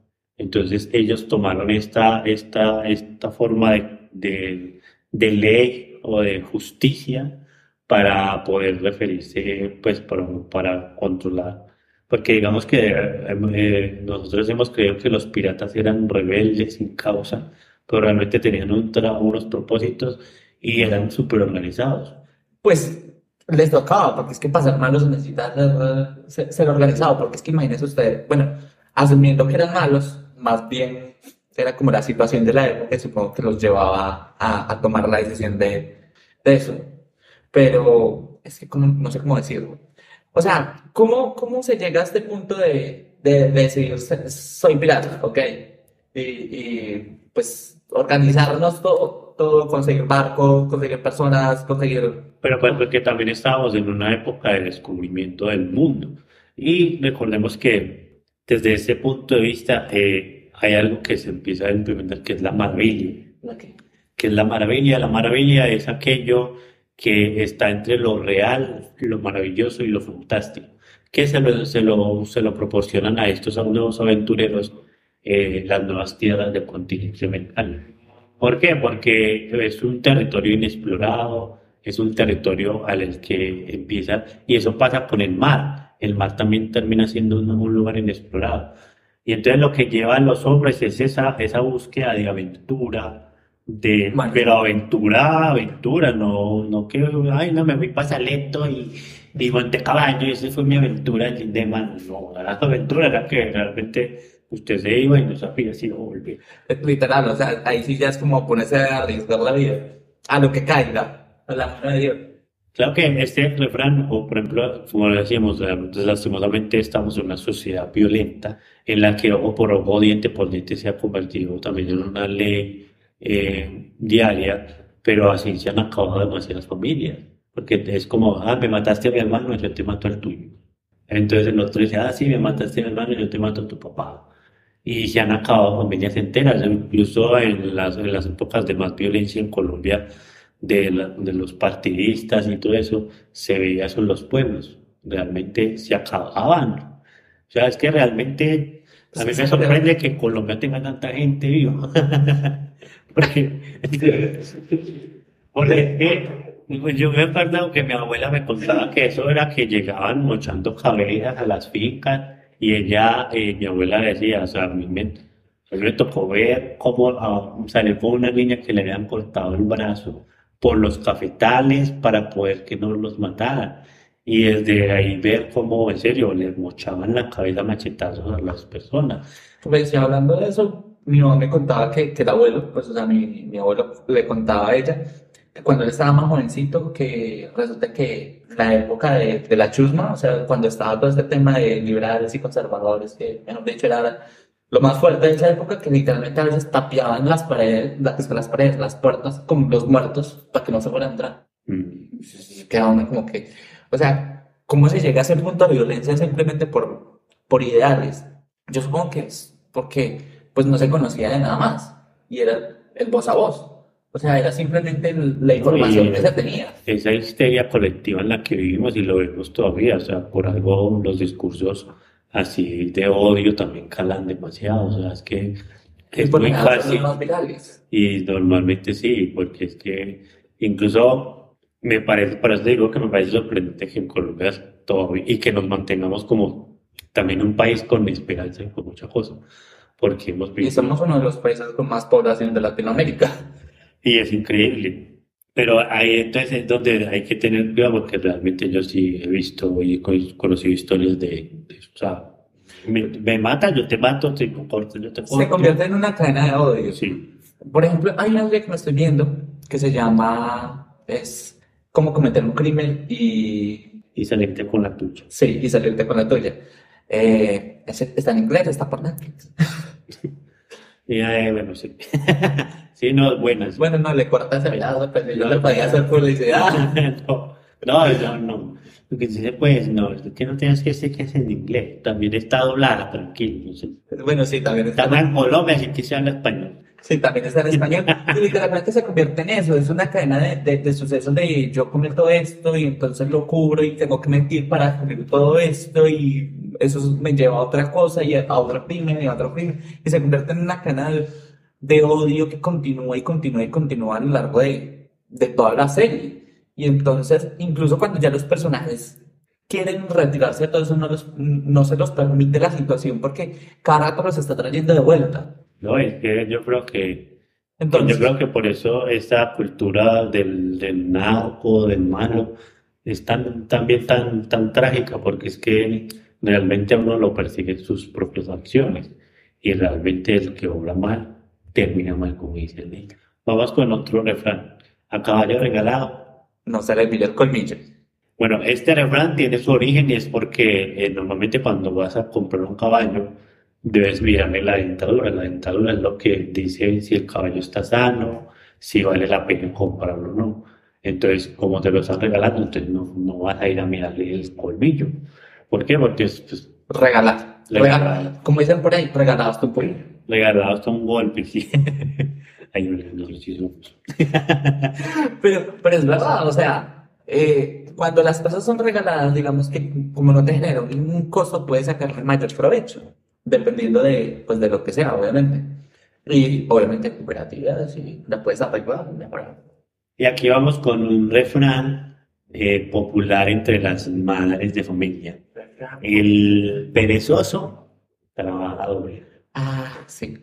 entonces ellos tomaron esta, esta, esta forma de, de, de ley o de justicia para poder referirse, pues, para, para controlar. Porque digamos que eh, nosotros hemos creído que los piratas eran rebeldes sin causa, pero realmente tenían un unos propósitos y eran súper organizados. Pues les tocaba, porque es que para ser malos necesita ser, ser- ser organizado, porque es que imagínense ustedes, bueno, asumiendo que eran malos, más bien era como la situación de la época, supongo que los llevaba a, a tomar la decisión de, de eso. Pero es que como, no sé cómo decirlo. O sea, ¿cómo, cómo se llega a este punto de, de, de decir, "Se- soy pirata, ok? Y, y, pues organizarnos todo, todo, conseguir barcos, conseguir personas, conseguir... Pero pues porque también estábamos en una época de descubrimiento del mundo. Y recordemos que desde ese punto de vista eh, hay algo que se empieza a implementar que es la maravilla. que es la maravilla. La maravilla es aquello que está entre lo real, lo maravilloso y lo fantástico, que se lo, se lo, se lo proporcionan a estos nuevos aventureros eh, las nuevas tierras del continente americano. ¿Por qué? Porque es un territorio inexplorado, es un territorio al que empieza, y eso pasa con el mar. El mar también termina siendo un, un lugar inexplorado. Y entonces lo que lleva a los hombres es esa, esa búsqueda de aventura, de, pero aventura, aventura, no, no que, ay, no, me fui para Salento y, y monté caballo y esa fue mi aventura de de man. No, la aventura era que realmente usted se iba y no sabía si iba a volver. Literal, o sea, ahí sí ya es como ponerse a arriesgar la vida, a lo que caiga, a la de Dios. Claro que este refrán, o por ejemplo, como decíamos, eh, lastimosamente estamos en una sociedad violenta en la que ojo por ojo, diente por diente se ha convertido también en una ley eh, diaria, pero así se han acabado demasiadas familias, porque es como, ah, me mataste a mi hermano, yo te mato al tuyo. Entonces el otro dice, ah, sí, me mataste a mi hermano, yo te mato a tu papá. Y se han acabado familias enteras, incluso en las, en las épocas de más violencia en Colombia, de, la- de los partidistas y todo eso, se veía eso en los pueblos. Realmente se acababan. O sea, es que realmente a mí me sorprende que en Colombia tenga tanta gente viva. Porque, porque eh, yo me acuerdo que mi abuela me contaba que eso era que llegaban mochando cabezas a las fincas y ella, eh, mi abuela decía, o sea, a mí me, a mí me tocó ver cómo ah, salió con una niña que le habían cortado el brazo por los cafetales para poder que no los mataran. Y desde ahí ver cómo, en serio, les mochaban la cabeza machetazos a las personas. Pues ya hablando de eso, mi mamá me contaba que, que el abuelo, pues o sea, mi, mi abuelo le contaba a ella cuando él estaba más jovencito, que resulta que la época de, de la chusma, o sea, cuando estaba todo este tema de liberales y conservadores, que mejor dicho era lo más fuerte de esa época, que literalmente a veces tapiaban las paredes, las, las paredes, las puertas con los muertos para que no se fueran a entrar. Mm. Y queda uno como que, o sea, ¿cómo se llega a ese punto de violencia simplemente por, por ideales? Yo supongo que es porque pues no se conocía de nada más y era el voz a voz. O sea, era simplemente la información Y- que se tenía. esa histeria colectiva en la que vivimos y lo vemos todavía, o sea, por algo los discursos así de odio también calan demasiado. O sea, es que Y es lo muy fácil. más. Y normalmente sí, porque es que incluso me parece, por eso digo que me parece sorprendente que en Colombia todavía, y que nos mantengamos como también un país con esperanza y con muchas cosas, porque hemos Y visto, somos uno de los países con más población de Latinoamérica. Y es increíble. Pero ahí entonces es donde hay que tener cuidado, porque realmente yo sí he visto y he co- conocido historias de, de. O sea, me, me mata, yo te mato, te corto, yo te Se corto. convierte en una cadena de odio. Sí, Por ejemplo, hay una serie que me estoy viendo que se llama es cómo cometer un crimen y y salirte con la tuya. sí, y salirte con la tuya. Eh, está en inglés, está por Netflix. Eh, bueno, sí. Sí, no, buenas. Bueno, no le cortas el lado, pero yo le podía hacer publicidad. No, no, no, no. Lo que dice, pues, no, es que no tienes que decir que es en inglés. También está doblada, tranquilo. no sé. Bueno, sí, también está, Estamos en Colombia, así que se habla español. Sí, también está en español. Y literalmente se convierte en eso, es una cadena de, de, de sucesos de yo cometo esto y entonces lo cubro y tengo que mentir para cubrir todo esto y eso me lleva a otra cosa y a otro crimen y a otro crimen y se convierte en una cadena de, de odio que continúa y continúa y continúa a lo largo de, de toda la serie. Y entonces, incluso cuando ya los personajes quieren retirarse de todo eso, no, los- no se los permite la situación porque cada rato los está trayendo de vuelta. No, es que yo creo que, Entonces, yo creo que por eso esta cultura del, del narco, del malo, es tan, también tan, tan trágica, porque es que realmente a uno lo persiguen sus propias acciones. Y realmente el que obra mal, termina mal, como dice el dicho. Vamos con otro refrán. A caballo regalado. no se le pilla el colmillo. Bueno, este refrán tiene su origen y es porque eh, normalmente cuando vas a comprar un caballo debes mirarle la dentadura. La dentadura es lo que dice si el caballo está sano, si vale la pena comprarlo o no. Entonces, como te lo están regalando, entonces no, no vas a ir a mirarle el colmillo. ¿Por qué? Porque es pues, Regalar. Como dicen por ahí, regalados tu pollo. regalado hasta un golpe, sí. Ay, no, no, no, sí, no. Pero, pero es verdad, o sea, eh, cuando las cosas son regaladas, digamos que como no te genera un costo, puedes sacarle mayor provecho, dependiendo de, pues, de lo que sea, obviamente. Y obviamente cooperativas, y la puedes arreglar, mejorar. Y aquí vamos con un refrán eh, popular entre las madres de familia. El perezoso trabaja doble. Ah, sí.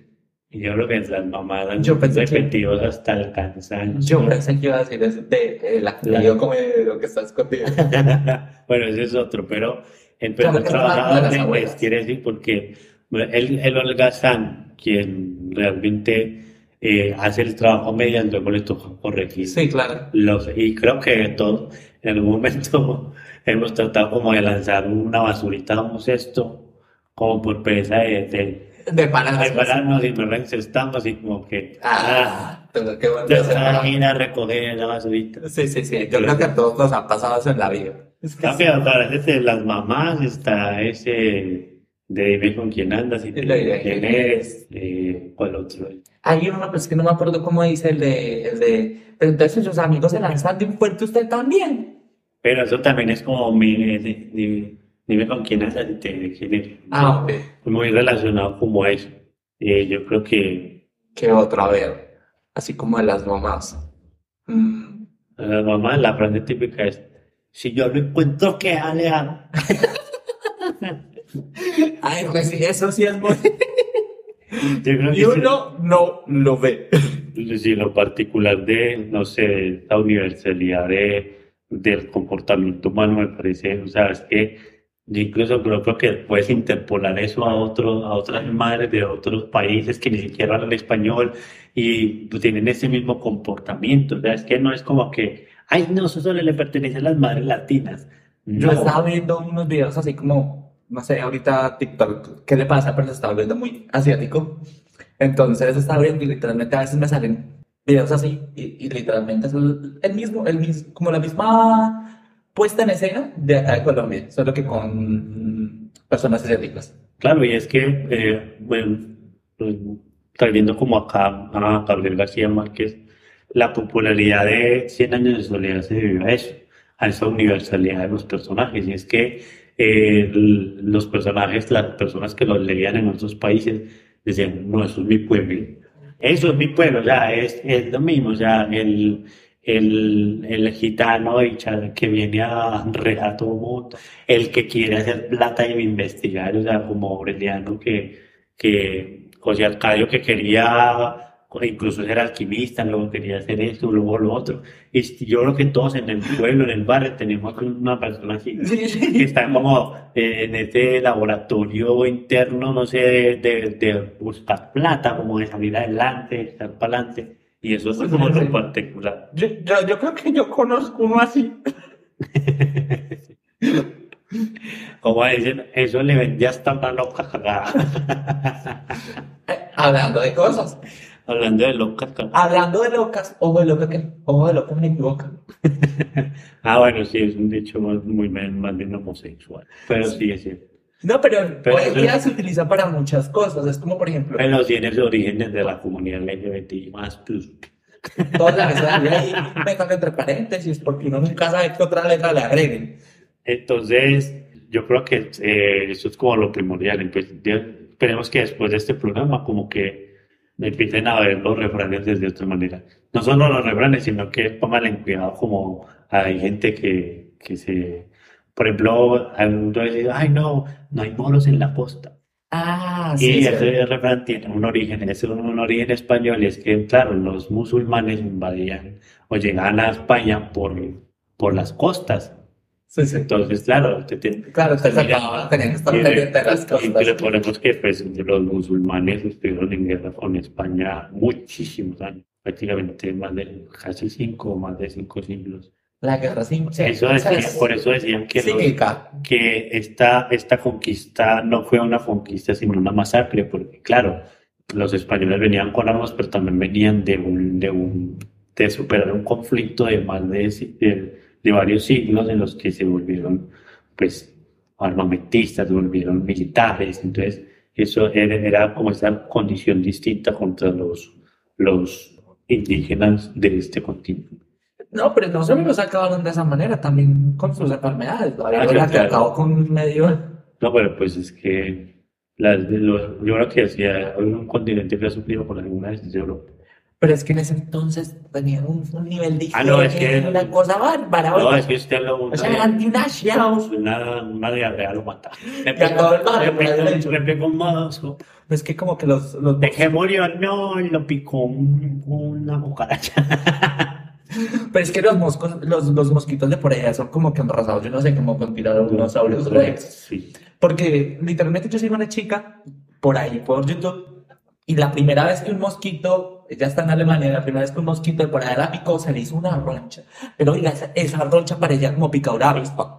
Y yo creo que las mamás han Yo pensé que- repetido hasta el cansancio. Yo pensé que iba a decir eso de, de la La- como de lo que está escondido. Bueno, ese es otro, pero el Claro, perezoso que es trabaja la- de las doble, pues, abuelas. quiere decir porque el, el holgazán, quien realmente eh, hace el trabajo media, luego le toca corregir. Sí, claro. Los, y creo que todos en algún momento hemos tratado como de lanzar una basurita un cesto, como por pereza de, de, De parar de pararnos y nos la encestamos y como que Ah, pero qué bueno. te a recoger la basurita. Sí, sí, sí. Yo creo que a todos nos ha pasado eso en la vida. Es que Cambia, para ese, las mamás está ese de dime con quién andas y de quién eres, eh, cuál otro. Hay uno, pues que no me acuerdo cómo dice el de, el de, pero entonces sus amigos se lanzan de un puente, usted también. Pero eso también es como mi, de- de- dime con quién andas y te diré quién eres. Ah, ok. muy relacionado como eso. Eh, yo creo que ¿Qué otro? A ver, así como de las mamás. Mm, las mamás la frase típica es, si yo lo encuentro, ¿qué le hago? Ay, pues sí, eso sí es muy... Yo creo que Y uno no lo ve. sí, sí, lo particular de, no sé, esta universalidad de, del comportamiento humano me parece, o sea, es que yo incluso creo, creo que puedes interpolar eso a otros, a otras madres de otros países que ni siquiera hablan español y pues, tienen ese mismo comportamiento, o sea, es que no es como que, ay, no, eso solo le pertenece a las madres latinas. Yo No. estaba viendo unos videos así como, no sé, ahorita TikTok, ¿qué le pasa? Pero se estaba viendo muy asiático. Entonces estaba viendo y literalmente a veces me salen videos así y, y literalmente es el, el mismo, el mismo, como la misma puesta en escena de acá de Colombia, solo que con personas asiáticas. Claro, y es que, eh, bueno, pues, trayendo como acá a Gabriel García Márquez, la popularidad de Cien años de soledad se debió a eso, a esa universalidad de los personajes. Y es que el- los personajes, las personas que los leían en otros países, decían, no, eso es mi pueblo. Eso es mi pueblo, sea, es, es lo mismo, sea, el, el, el gitano que viene a rejar a todo mundo, el que quiere hacer plata y investigar, o sea, como Aureliano que, que José Arcadio que quería incluso ser alquimista, luego quería hacer esto, luego lo otro. Y yo creo que todos en el pueblo, en el barrio, tenemos una persona así que está como eh, en este laboratorio interno, no sé, de, de- de buscar plata, como de salir adelante, de estar para adelante. Y eso es como lo particular. Yo, yo, yo creo que yo conozco uno así. Como dicen, eso le vendía hasta una loca cagada. Eh, Hablando de cosas. Hablando de loca cagada. Hablando de locas, ojo de loca que, ojo de loca me equivoca. Ah, bueno, sí, es un dicho más, muy, más bien homosexual. Pero sí, es cierto. No, pero, Pero hoy en día se utiliza para muchas cosas. Es como, por ejemplo, Pero tiene sus orígenes de la comunidad LGBT más plus. todas las letras de ahí metan entre paréntesis porque uno nunca sabe qué otra letra le agreguen. Entonces, yo creo que eh, eso es como lo primordial. Empe- ya- esperemos que después de este programa como que empiecen a ver los refranes desde otra manera. No solo los refranes, sino que pongan en cuidado como hay gente que, que se... Por ejemplo, alguno dice, ay no, no hay moros en la costa. Ah, Y sí, sí. ese refrán tiene un origen, es un, un origen español, y es que, claro, los musulmanes invadían o llegaban a España por, por las costas. Sí, sí. Entonces, claro, te tiene- Claro, te Mira, sacaba, tenía que estar y pendiente de las y le cosas. ponemos que pues, los musulmanes estuvieron en guerra con España muchísimos años, prácticamente más de casi cinco o más de cinco siglos. La guerra sí, Eso decía- es por eso decían que, los- que esta, esta conquista no fue una conquista, sino una masacre, porque claro, los españoles venían con armas, pero también venían de un, de un, de superar un conflicto de más de, de, de varios siglos en los que se volvieron, pues, armamentistas, se volvieron militares, entonces eso era, era como esa condición distinta contra los, los indígenas de este continente. No, pero no solo los acabaron de esa manera, también con sus enfermedades. ¿no? Ah, Ahora claro. que acabó con medio. No, pero pues es que las, los- yo creo que si hay un continente que ha sufrido por alguna vez es Europa. Pero es que en ese entonces tenían un, un nivel de Ah, no, es que- una cosa bárbara. No, es que usted lo O sea, eran dinasiados. una, una diarrea lo mata. Le pegó- le pegó un mozo. Es que como que los, los ¿De qué murió? No, lo picó un- una cucaracha. Pero es que los moscos, los, los mosquitos de por allá son como que enrasados, yo no sé, como con tiranosaurios rex. Sí. Porque literalmente yo soy una chica por ahí, por YouTube, y la primera vez que un mosquito, ella está en Alemania, la primera vez que un mosquito por allá la picó, se le hizo una roncha. Pero oiga, esa, esa roncha parecía como picadura avispa.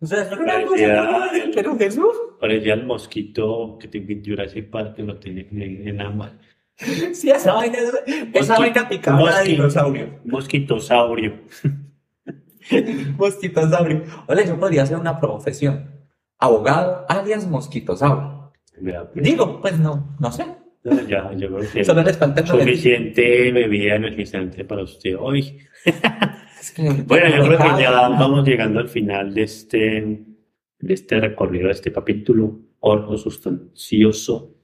O sea, eso era Parecía- pero Jesús. Parecía el mosquito que te Jurassic Park que lo tenía en, en ambas. Sí, esa vaina, esa vaina picaba de dinosaurio. Mosquitosaurio. Mosquitosaurio. Oye, yo podría hacer una profesión. Abogado, alias mosquitosaurio. Digo, pues no, no sé. No, ya, yo creo que Solo les falta el nombre. suficiente bebida energizante para usted hoy. Bueno, yo creo que ya vamos llegando al final de este, de este recorrido, de este capítulo corto, sustancioso.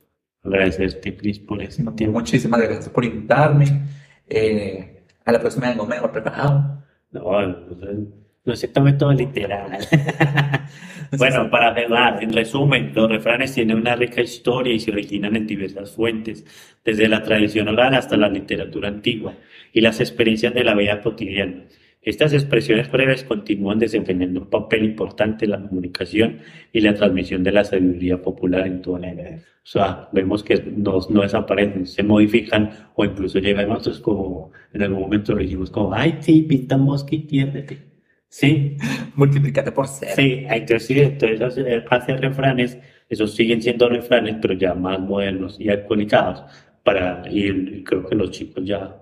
Agradecerte, Cris, por ese tiempo. Muchísimas gracias por invitarme. Eh, a la próxima vengo mejor preparado. No, no, no se tome todo literal. Bueno, para cerrar, en resumen, los refranes tienen una rica historia y se originan en diversas fuentes, desde la tradición oral hasta la literatura antigua y las experiencias de la vida cotidiana. Estas expresiones breves continúan desempeñando un papel importante en la comunicación y la transmisión de la sabiduría popular en toda la era. O sea, vemos que no, no desaparecen, se modifican o incluso llegan otros como en algún momento lo dijimos como, ay, sí, pinta mosca y tiérdete. Sí, Multiplícate por cero. Sí, entonces sí, entonces hace, hace refranes, esos siguen siendo refranes, pero ya más modernos y actualizados. Para, y, creo que los chicos ya.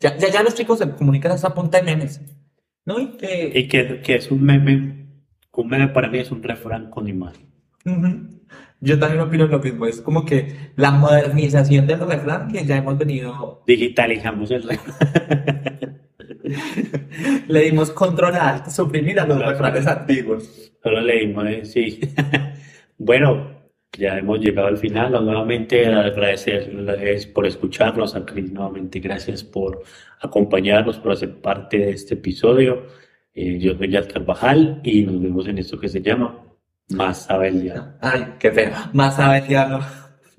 Ya, ya, ya los chicos se comunican a esa punta de memes. ¿No? Y que, Y que, que es un meme, un meme para mí es un refrán con imagen. Ujú. Yo también opino lo mismo. Es como que la modernización del refrán que ya hemos venido. Digitalizamos el refrán. Le dimos control alt, suprimir a los refranes antiguos. Solo leímos, ¿eh? sí. bueno, ya hemos llegado al final. Nuevamente agradecerles por escucharnos. A Cris, nuevamente gracias por acompañarnos, por hacer parte de este episodio. Eh, yo soy Yad Carvajal y nos vemos en esto que se llama Más sabe el diablo. Ay, qué feo. Más sabe el diablo.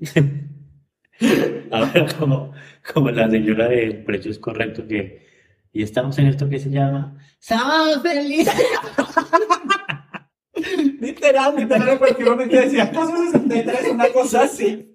Ahora, como, como la señora del precio es correcto, que y estamos en esto que se llama ¡Sábado feliz! literal, literal, efectivamente decía, caso 63, una cosa así.